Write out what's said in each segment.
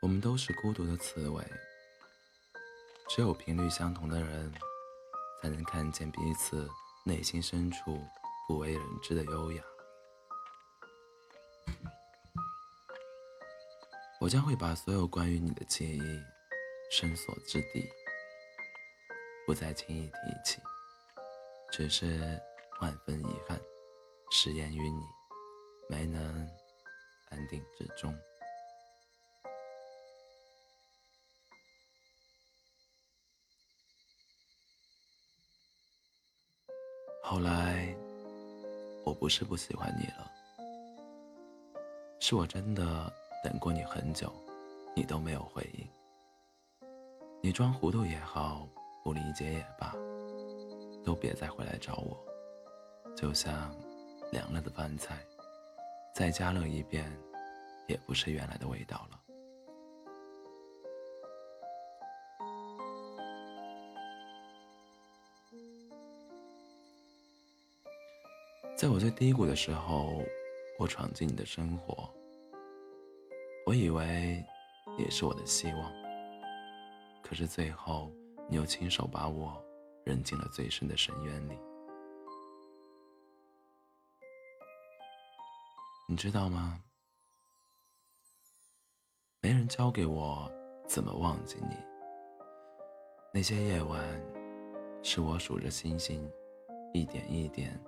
我们都是孤独的刺猬，只有频率相同的人，才能看见彼此内心深处不为人知的优雅。我将会把所有关于你的记忆深锁之地，不再轻易提起，只是万分遗憾，誓言于你，没能安定至终。后来，我不是不喜欢你了，是我真的等过你很久，你都没有回应。你装糊涂也好，不理解也罢，都别再回来找我。就像凉了的饭菜，再加热一遍，也不是原来的味道了。在我最低谷的时候，我闯进你的生活。我以为也是我的希望，可是最后你又亲手把我扔进了最深的深渊里。你知道吗？没人教给我怎么忘记你。那些夜晚，是我数着星星，一点一点。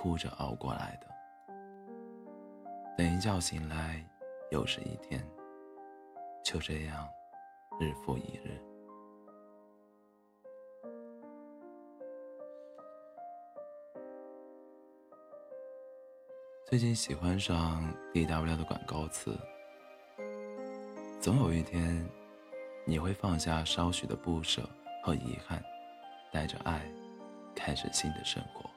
哭着熬过来的，等一觉醒来，又是一天。就这样，日复一日。最近喜欢上 D W 的广告词，总有一天，你会放下稍许的不舍和遗憾，带着爱，开始新的生活。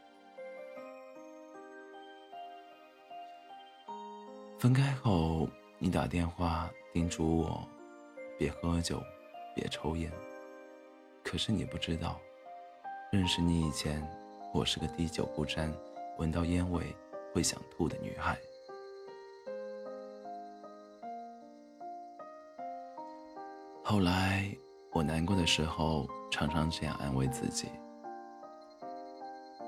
分开后，你打电话叮嘱我别喝酒，别抽烟。可是你不知道，认识你以前，我是个滴酒不沾、闻到烟味会想吐的女孩。后来我难过的时候，常常这样安慰自己：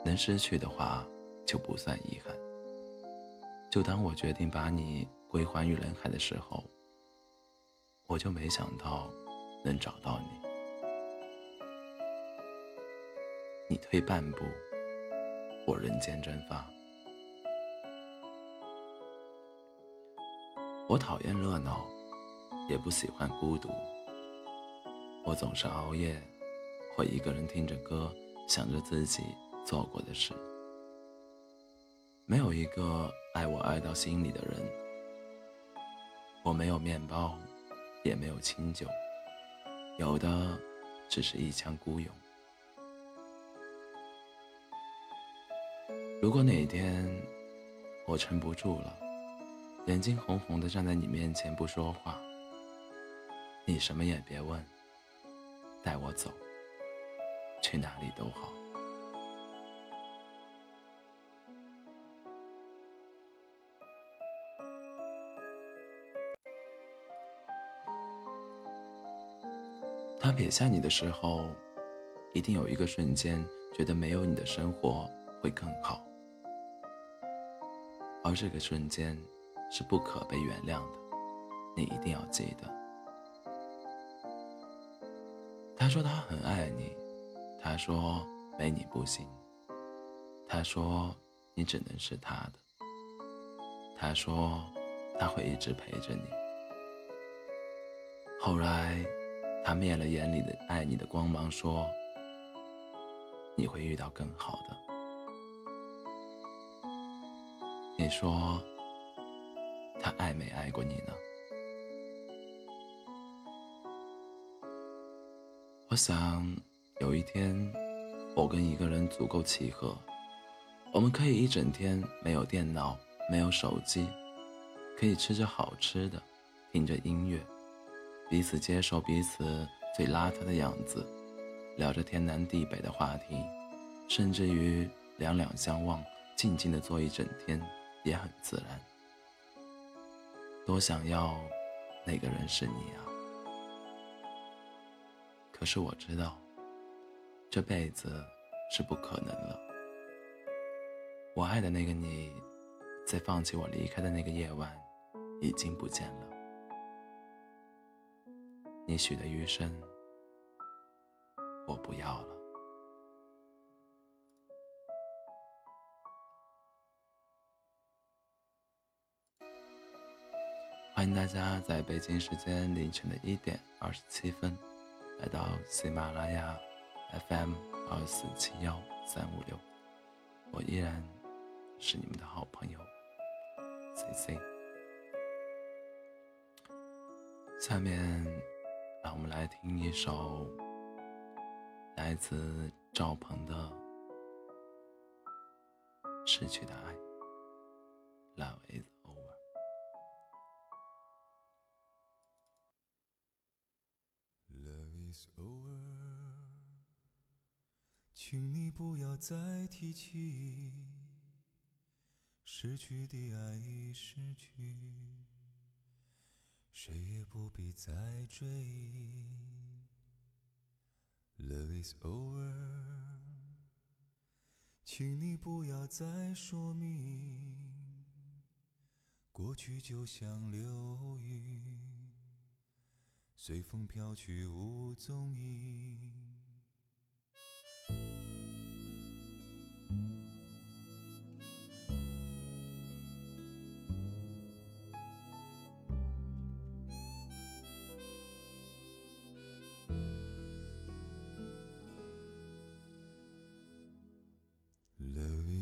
能失去的话，就不算遗憾。就当我决定把你归还于人海的时候，我就没想到能找到你。你退半步，我人间蒸发。我讨厌热闹，也不喜欢孤独。我总是熬夜，或一个人听着歌，想着自己做过的事。没有一个。爱我爱到心里的人，我没有面包，也没有清酒，有的只是一腔孤勇。如果哪天我撑不住了，眼睛红红的站在你面前不说话，你什么也别问，带我走，去哪里都好。撇下你的时候，一定有一个瞬间觉得没有你的生活会更好，而这个瞬间是不可被原谅的，你一定要记得。他说他很爱你，他说没你不行，他说你只能是他的，他说他会一直陪着你。后来。他灭了眼里的爱你的光芒，说：“你会遇到更好的。”你说：“他爱没爱过你呢？”我想有一天，我跟一个人足够契合，我们可以一整天没有电脑，没有手机，可以吃着好吃的，听着音乐。彼此接受彼此最邋遢的样子，聊着天南地北的话题，甚至于两两相望，静静的坐一整天，也很自然。多想要那个人是你啊！可是我知道，这辈子是不可能了。我爱的那个你，在放弃我离开的那个夜晚，已经不见了。你许的余生，我不要了。欢迎大家在北京时间凌晨的一点二十七分，来到喜马拉雅 FM 二四七幺三五六，我依然是你们的好朋友 C C。下面。让我们来听一首来自赵鹏的《失去的爱》，Love is over。Love is over，请你不要再提起，失去的爱已失去。谁也不必再追忆，Love is over，请你不要再说明，过去就像流云，随风飘去无踪影。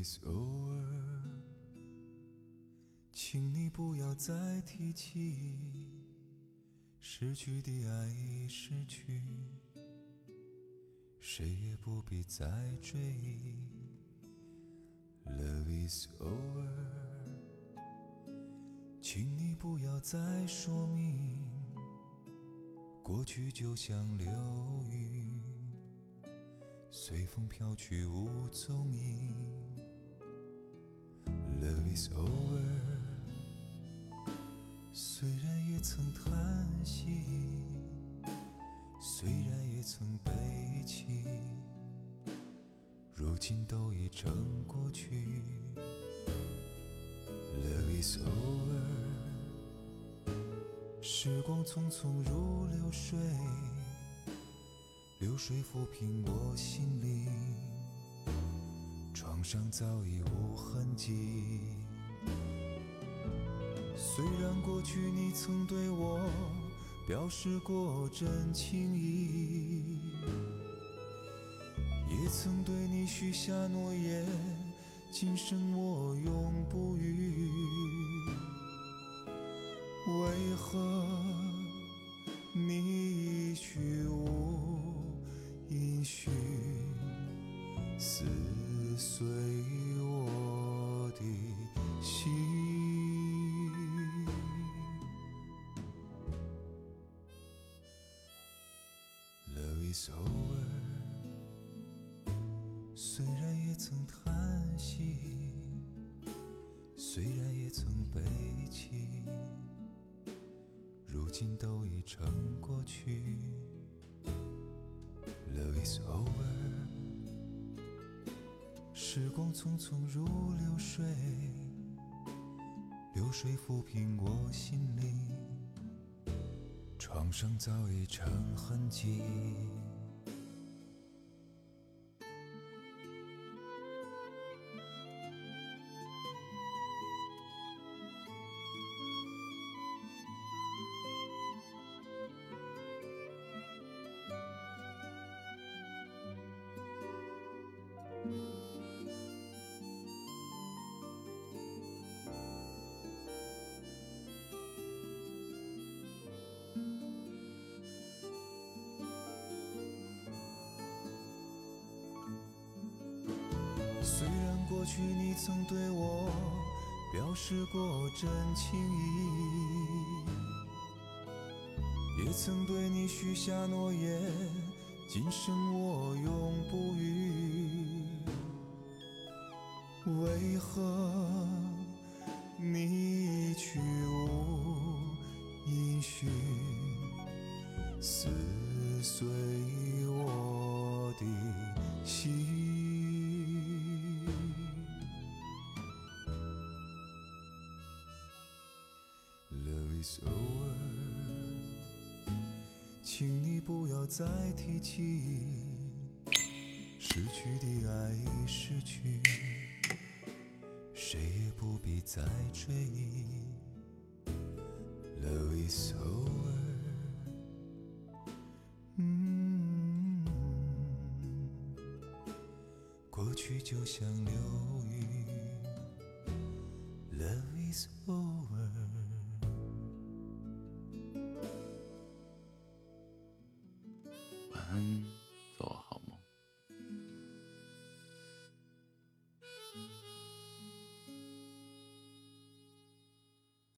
Is over，请你不要再提起，失去的爱已失去，谁也不必再追忆。Love is over，请你不要再说明，过去就像流云，随风飘去无踪影。Love is over，虽然也曾叹息，虽然也曾悲泣，如今都已成过去。Love is over，时光匆匆如流水，流水抚平我心里。创伤早已无痕迹。虽然过去你曾对我表示过真情意，也曾对你许下诺言，今生我永不渝。Is over，虽然也曾叹息，虽然也曾悲泣，如今都已成过去。Love is over。时光匆匆如流水，流水抚平我心灵，创伤早已成痕迹。过去你曾对我表示过真情意，也曾对你许下诺言，今生我永不渝。为何你一去无音讯，请你不要再提起失去的爱已失去，谁也不必再追忆。Love is over，嗯，过去就像流云。Love is over。